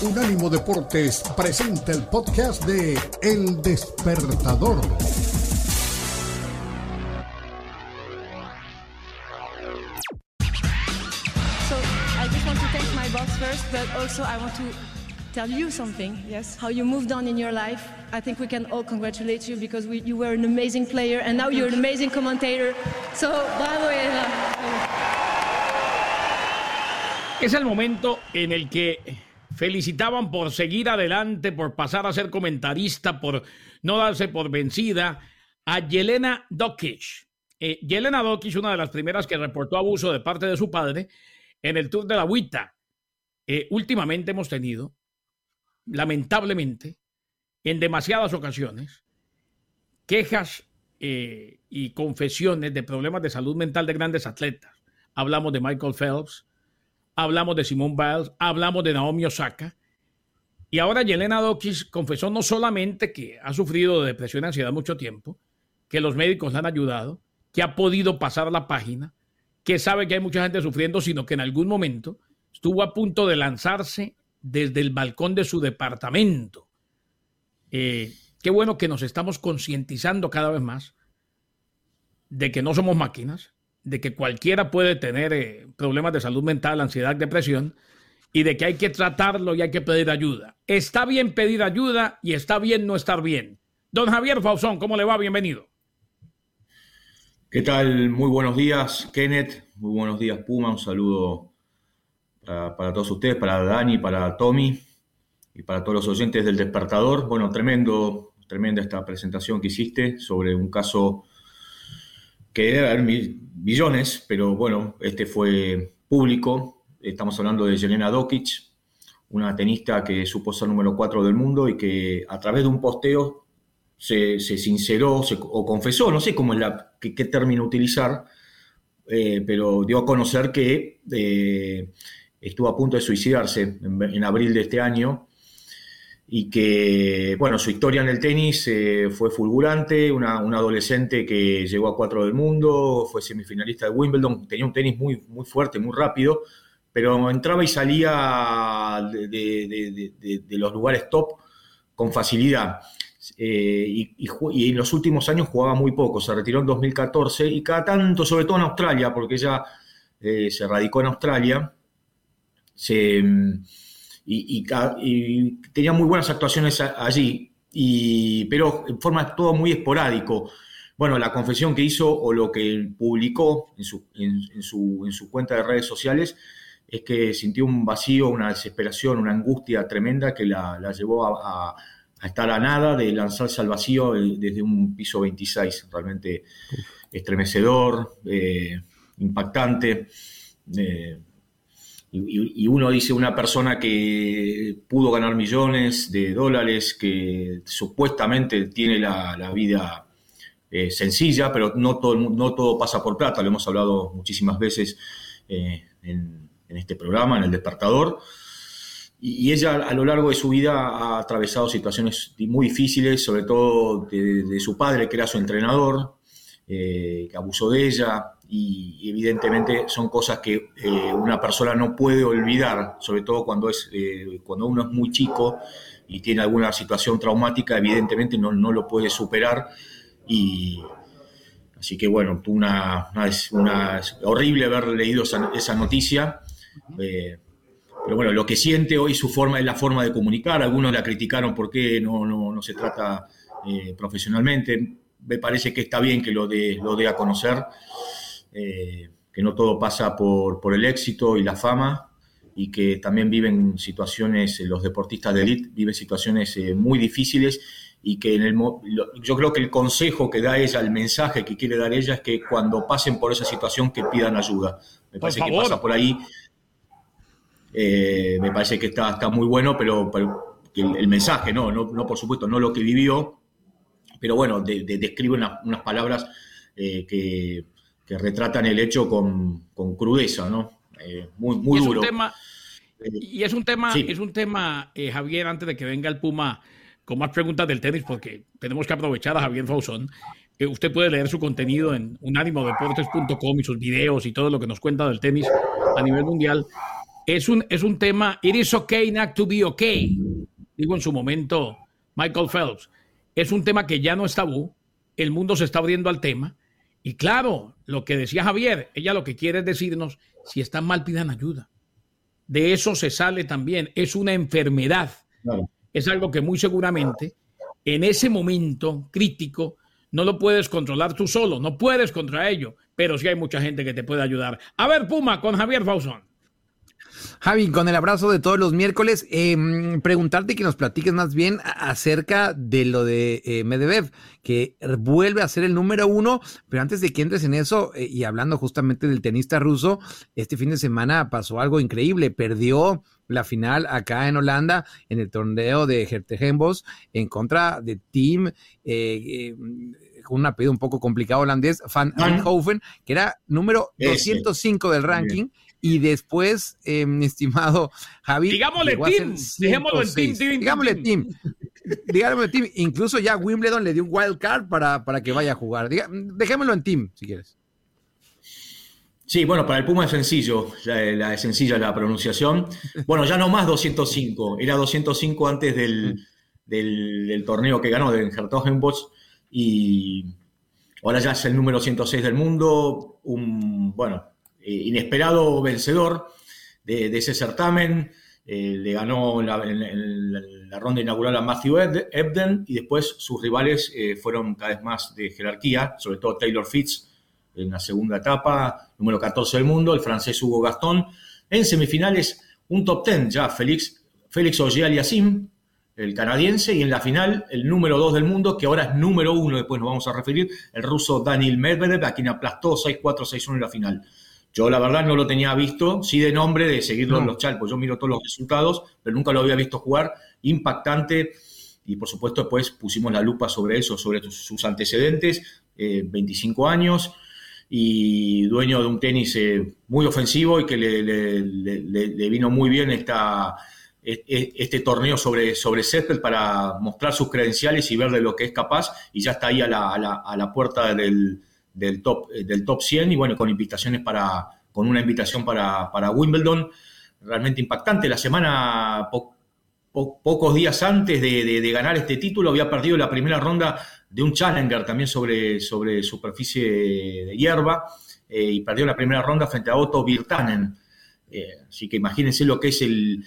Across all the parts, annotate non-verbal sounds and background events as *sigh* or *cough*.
Unánimo Deportes presenta el podcast de El Despertador. So I just want to thank my boss first, but also I want to tell you something. Yes. How you moved on in your life. I think we can all congratulate you because we, you were an amazing player and now you're an amazing commentator. So bravo Eva. Es el momento en el que felicitaban por seguir adelante, por pasar a ser comentarista, por no darse por vencida a Yelena Dokic. Eh, Yelena Dokic, una de las primeras que reportó abuso de parte de su padre en el Tour de la Huita. Eh, últimamente hemos tenido, lamentablemente, en demasiadas ocasiones, quejas eh, y confesiones de problemas de salud mental de grandes atletas. Hablamos de Michael Phelps, hablamos de Simone Biles, hablamos de Naomi Osaka. Y ahora Yelena Dokis confesó no solamente que ha sufrido de depresión y ansiedad mucho tiempo, que los médicos le han ayudado, que ha podido pasar la página, que sabe que hay mucha gente sufriendo, sino que en algún momento estuvo a punto de lanzarse desde el balcón de su departamento. Eh, qué bueno que nos estamos concientizando cada vez más de que no somos máquinas, de que cualquiera puede tener eh, problemas de salud mental, ansiedad, depresión, y de que hay que tratarlo y hay que pedir ayuda. Está bien pedir ayuda y está bien no estar bien. Don Javier Fausón, ¿cómo le va? Bienvenido. ¿Qué tal? Muy buenos días, Kenneth. Muy buenos días, Puma. Un saludo para, para, todos ustedes, para Dani, para Tommy y para todos los oyentes del despertador. Bueno, tremendo, tremenda esta presentación que hiciste sobre un caso que debe haber billones, pero bueno, este fue público. Estamos hablando de Jelena Dokic, una tenista que supo ser número 4 del mundo y que a través de un posteo se, se sinceró o confesó, no sé cómo es la, qué, término utilizar, eh, pero dio a conocer que eh, estuvo a punto de suicidarse en, abril de este año y que, bueno, su historia en el tenis eh, fue fulgurante, una, una, adolescente que llegó a cuatro del mundo, fue semifinalista de Wimbledon, tenía un tenis muy, muy fuerte, muy rápido, pero entraba y salía de, los lugares top con facilidad. Eh, y, en los últimos años jugaba muy poco, se retiró en 2014 y cada tanto, sobre todo en Australia, porque ella eh, se radicó en Australia, se y, y, y, tenía muy buenas actuaciones allí, y, pero en forma todo muy esporádico. Bueno, la confesión que hizo o lo que publicó en su, en, en, su, en su cuenta de redes sociales es que sintió un vacío, una desesperación, una angustia tremenda que la, la llevó a, a, a, estar a nada de lanzarse al vacío desde un piso 26, realmente estremecedor, eh, impactante. Eh, y, uno dice una persona que pudo ganar millones de dólares, que supuestamente tiene la, vida eh, sencilla, pero no todo, no todo pasa por plata, lo hemos hablado muchísimas veces eh, en, este programa, en el despertador. Y, ella a lo largo de su vida ha atravesado situaciones muy difíciles, sobre todo de su padre, que era su entrenador, eh, que abusó de ella, y evidentemente son cosas que eh, una persona no puede olvidar, sobre todo cuando, es, eh, cuando uno es muy chico y tiene alguna situación traumática, evidentemente no, no lo puede superar y así que bueno, una, una, una horrible haber leído esa, esa noticia. Eh, pero bueno, lo que siente hoy su forma es la forma de comunicar. Algunos la criticaron porque no, no, no se trata eh, profesionalmente. Me parece que está bien que lo dé lo a conocer eh, que no todo pasa por, por, el éxito y la fama y que también viven situaciones, eh, los deportistas de élite viven situaciones eh, muy difíciles y que en el, yo creo que el consejo que da ella, el mensaje que quiere dar ella es que cuando pasen por esa situación que pidan ayuda. Me parece que pasa por ahí. Eh, me parece que está, está muy bueno, pero, pero el, el, mensaje, ¿no? ¿no? No, por supuesto, no lo que vivió, pero bueno, de, de, describe una, unas palabras eh, que, que retratan el hecho con, con crudeza, ¿no? Eh, muy, muy y duro. Tema, y es un tema, sí. es un tema eh, Javier, antes de que venga el Puma con más preguntas del tenis, porque tenemos que aprovechar a Javier Fausón. Eh, usted puede leer su contenido en unánimodeportes.com y sus videos y todo lo que nos cuenta del tenis a nivel mundial. es un, es un tema, it is okay not to be okay, digo en su momento Michael Phelps, es un tema que ya no es tabú, el mundo se está abriendo al tema, y claro, lo que decía Javier, ella lo que quiere es decirnos, si están mal pidan ayuda. De eso se sale también, es una enfermedad, es algo que muy seguramente en ese momento crítico no lo puedes controlar tú solo, no puedes contra ello, pero sí hay mucha gente que te puede ayudar. A ver, Puma, con Javier Fausón. Javi, con el abrazo de todos los miércoles, em, preguntarte que nos platiques más bien acerca de lo de eh, Medvedev, que vuelve a ser el número uno, pero antes de que entres en eso, eh, y hablando justamente del tenista ruso, este fin de semana pasó algo increíble, perdió la final acá en Holanda en el torneo de Hertegenbos en contra de Team eh, con un apellido un poco complicado holandés, Van Eindhoven, que era número 205 del ranking. Y después, eh, mi estimado Javi. Digámosle team. Dejémoslo en team, Digámosle team. Digámosle team. Incluso ya Wimbledon le dio un wild card para, para que vaya a jugar. dejémoslo en team, si quieres. Sí, bueno, para el Puma es sencillo, la, es sencilla la pronunciación. Bueno, ya no más 205, era 205 antes del, del, torneo que ganó de Hertogenbosch y ahora ya es el número 106 del mundo, un, bueno, eh, inesperado vencedor de, ese certamen. Eh, le ganó en la, ronda inaugural a Matthew Ebden y después sus rivales eh, fueron cada vez más de jerarquía, sobre todo Taylor Fitz en la segunda etapa, número 14 del mundo, el francés Hugo Gastón. En semifinales, un top 10 ya, Félix, Félix Auger-Aliassime, el canadiense, y en la final, el número 2 del mundo, que ahora es número 1, después nos vamos a referir, el ruso Daniel Medvedev, a quien aplastó 6-4, 6-1 en la final. Yo la verdad no lo tenía visto, sí de nombre, de seguirlo en los chalpos. Yo miro todos los resultados, pero nunca lo había visto jugar. Impactante. Y por supuesto después pusimos la lupa sobre eso, sobre sus antecedentes. 25 eh, años y dueño de un tenis eh, muy ofensivo y que le, vino muy bien esta, e, e, este torneo sobre, sobre para mostrar sus credenciales y ver de lo que es capaz. Y ya está ahí a la, a la puerta del, del top, eh, del top 100 y bueno, con invitaciones para, con una invitación para, para Wimbledon, realmente impactante. La semana, pocos días antes de, ganar este título, había perdido la primera ronda de un Challenger también sobre, sobre superficie de hierba eh, y perdió la primera ronda frente a Otto Virtanen. Eh, así que imagínense lo que es el,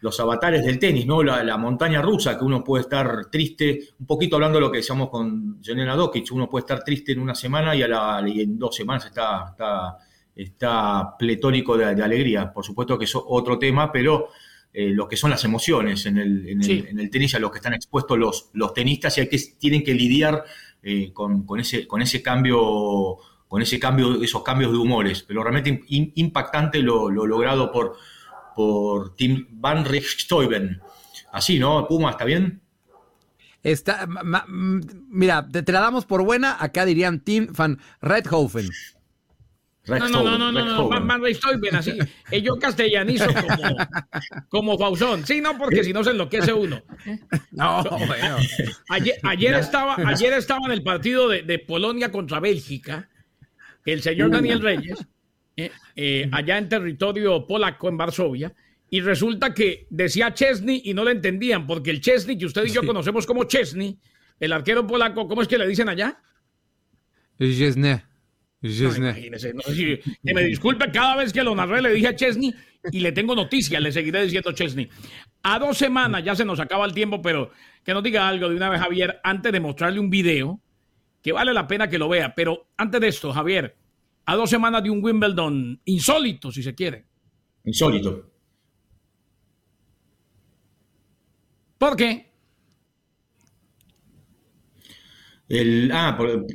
los avatares del tenis, ¿no? La, montaña rusa, que uno puede estar triste, un poquito hablando de lo que decíamos con Jelena Dokic, uno puede estar triste en una semana y, a la, en dos semanas está, está, está pletórico de, alegría. Por supuesto que es otro tema, pero eh, lo que son las emociones en el, en el, tenis, a los que están expuestos los, los tenistas y hay que, tienen que lidiar eh, con, con, ese, con ese cambio con ese cambio, esos cambios de humores, pero realmente impactante lo, logrado por, por Tim Van Richthoven. Así, ¿no? Puma, ¿está bien? Está, mira, te, la damos por buena, acá dirían Tim Van Redhoven. No, no, no, no, no, no, Van Richthoven, así. Eh, yo castellanizo como, como Fausón. Sí, no, porque si no se enloquece uno. *laughs* No, bueno. Ayer, estaba, ayer estaba en el partido de, de Polonia contra Bélgica el señor Daniel Reyes, eh, eh, allá en territorio polaco, en Varsovia, y resulta que decía Chesney y no le entendían, porque el Chesney que usted y yo conocemos como Chesney, el arquero polaco, ¿cómo es que le dicen allá? Chesney. que me disculpe cada vez que lo narré le dije a Chesney y le tengo noticias, le seguiré diciendo Chesney. A dos semanas ya se nos acaba el tiempo, pero que nos diga algo de una vez Javier antes de mostrarle un video que vale la pena que lo vea. Pero antes de esto, Javier, a dos semanas de un Wimbledon insólito, si se quiere. Insólito. ¿Por qué? El, ah, por,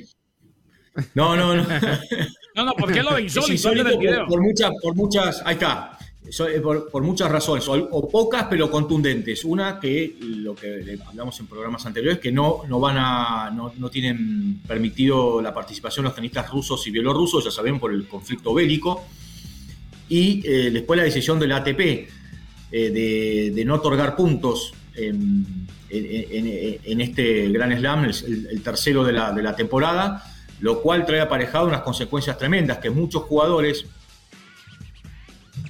no, no, no. *laughs* no, no, ¿por qué lo de insólito? insólito por, muchas, por muchas, ahí está. Eh, por, muchas razones, o, pocas pero contundentes. Una que lo que hablamos en programas anteriores, que no, no van a, no, tienen permitido la participación de los tenistas rusos y bielorrusos, ya saben, por el conflicto bélico. Y eh, después la decisión del ATP eh, de, no otorgar puntos en, este Gran Slam, el, tercero de la, de la temporada, lo cual trae aparejado unas consecuencias tremendas, que muchos jugadores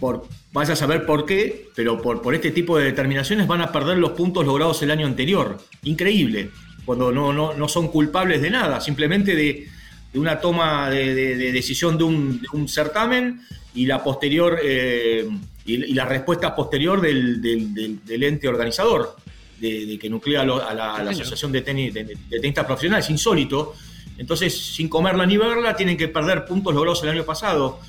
por, vaya a saber por qué, pero por, por este tipo de determinaciones van a perder los puntos logrados el año anterior. Increíble, cuando no, no, no son culpables de nada, simplemente de, de una toma de, de, decisión de un, de un, certamen y la posterior eh, y, y, la respuesta posterior del, del, del ente organizador, de, que nuclea a, la, a la Asociación de, tenis, de, Tenistas Profesionales, insólito. Entonces, sin comerla ni verla, tienen que perder puntos logrados el año pasado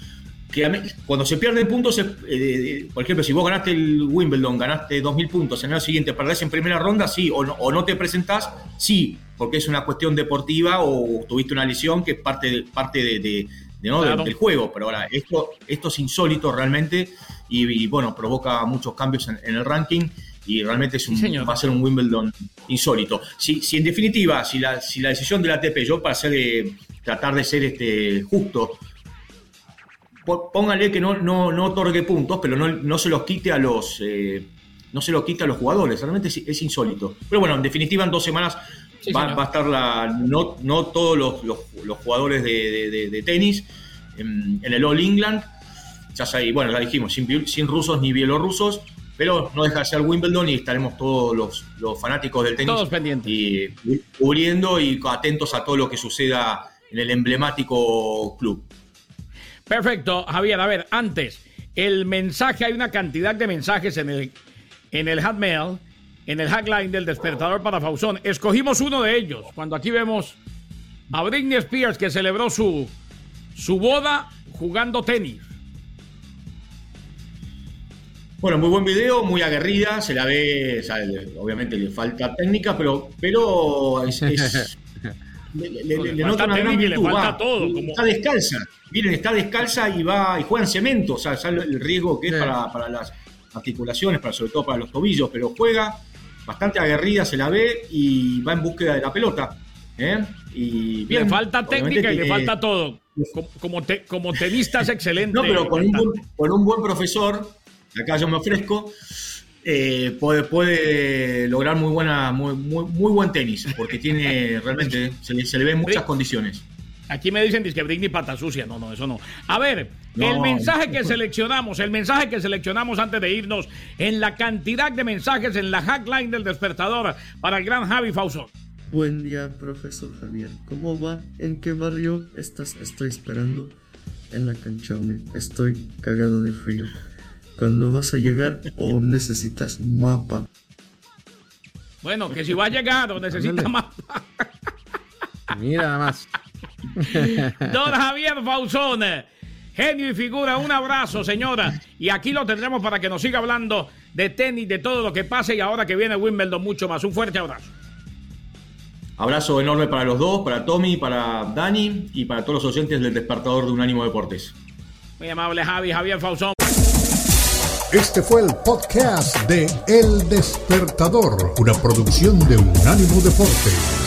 que cuando se pierden puntos, eh, por ejemplo, si vos ganaste el Wimbledon, ganaste 2.000 puntos, en el año siguiente perdés en primera ronda, sí, o no, o no, te presentás, sí, porque es una cuestión deportiva o tuviste una lesión que es parte, de, parte de, de, de ¿no? claro. del juego. Pero ahora, esto, esto es insólito realmente y, y bueno, provoca muchos cambios en, en, el ranking y realmente es un, sí, va a ser un Wimbledon insólito. Si, si en definitiva, si la, si la decisión de la ATP, yo para ser, eh, tratar de ser este, justo, póngale que no, no, no otorgue puntos, pero no, no, se los quite a los eh, no se los quite a los jugadores. Realmente es, es, insólito. Pero bueno, en definitiva, en dos semanas sí, va, va, a estar la. No, no todos los, los, los jugadores de, de, de tenis en, en, el All England. Ya sabéis, bueno, ya dijimos, sin, sin, rusos ni bielorrusos. Pero no deja de ser Wimbledon y estaremos todos los, los fanáticos del tenis todos pendientes. Y, cubriendo y atentos a todo lo que suceda en el emblemático club. Perfecto, Javier. A ver, antes, el mensaje, hay una cantidad de mensajes en el, en el Hotmail, en el hackline del despertador para Fausón. Escogimos uno de ellos. Cuando aquí vemos a Britney Spears que celebró su, su boda jugando tenis. Bueno, muy buen video, muy aguerrida, se la ve, o sea, obviamente le falta técnica, pero, pero es, es *laughs* le, le, le nota una gran virtud, le falta va, todo. Como... Está descalza, miren, está descalza y va y juega en cemento, o sea, sabe el riesgo que es para, para, las articulaciones, para, sobre todo para los tobillos, pero juega bastante aguerrida, se la ve y va en búsqueda de la pelota. ¿eh? Y bien, le falta técnica y le falta todo. Como, como, te, como tenista es *laughs* excelente. No, pero con un, buen, con un buen profesor, acá yo me ofrezco, eh, puede, puede, lograr muy buena, muy, muy, muy, buen tenis, porque tiene *laughs* realmente, se le, se le ven muchas condiciones. Aquí me dicen que Britney pata sucia. No, no, eso no. A ver, no. el mensaje que *laughs* seleccionamos, el mensaje que seleccionamos antes de irnos en la cantidad de mensajes en la hackline del despertador para el gran Javi Fausón. Buen día, profesor Javier. ¿Cómo va? ¿En qué barrio estás? Estoy esperando en la canchona. Estoy cagado de frío. ¿Cuándo vas a llegar o necesitas mapa? Bueno, que si va a llegar o necesita mapa. Mira nada más. *laughs* Don Javier Fausón, genio y figura, un abrazo, señora. Y aquí lo tendremos para que nos siga hablando de tenis, de todo lo que pase y ahora que viene Wimbledon mucho más. Un fuerte abrazo. Abrazo enorme para los dos, para Tommy, para Dani y para todos los oyentes del despertador de Unánimo Deportes. Muy amable Javi, Javier Fausón. Este fue el podcast de El Despertador, una producción de Unánimo Deportes.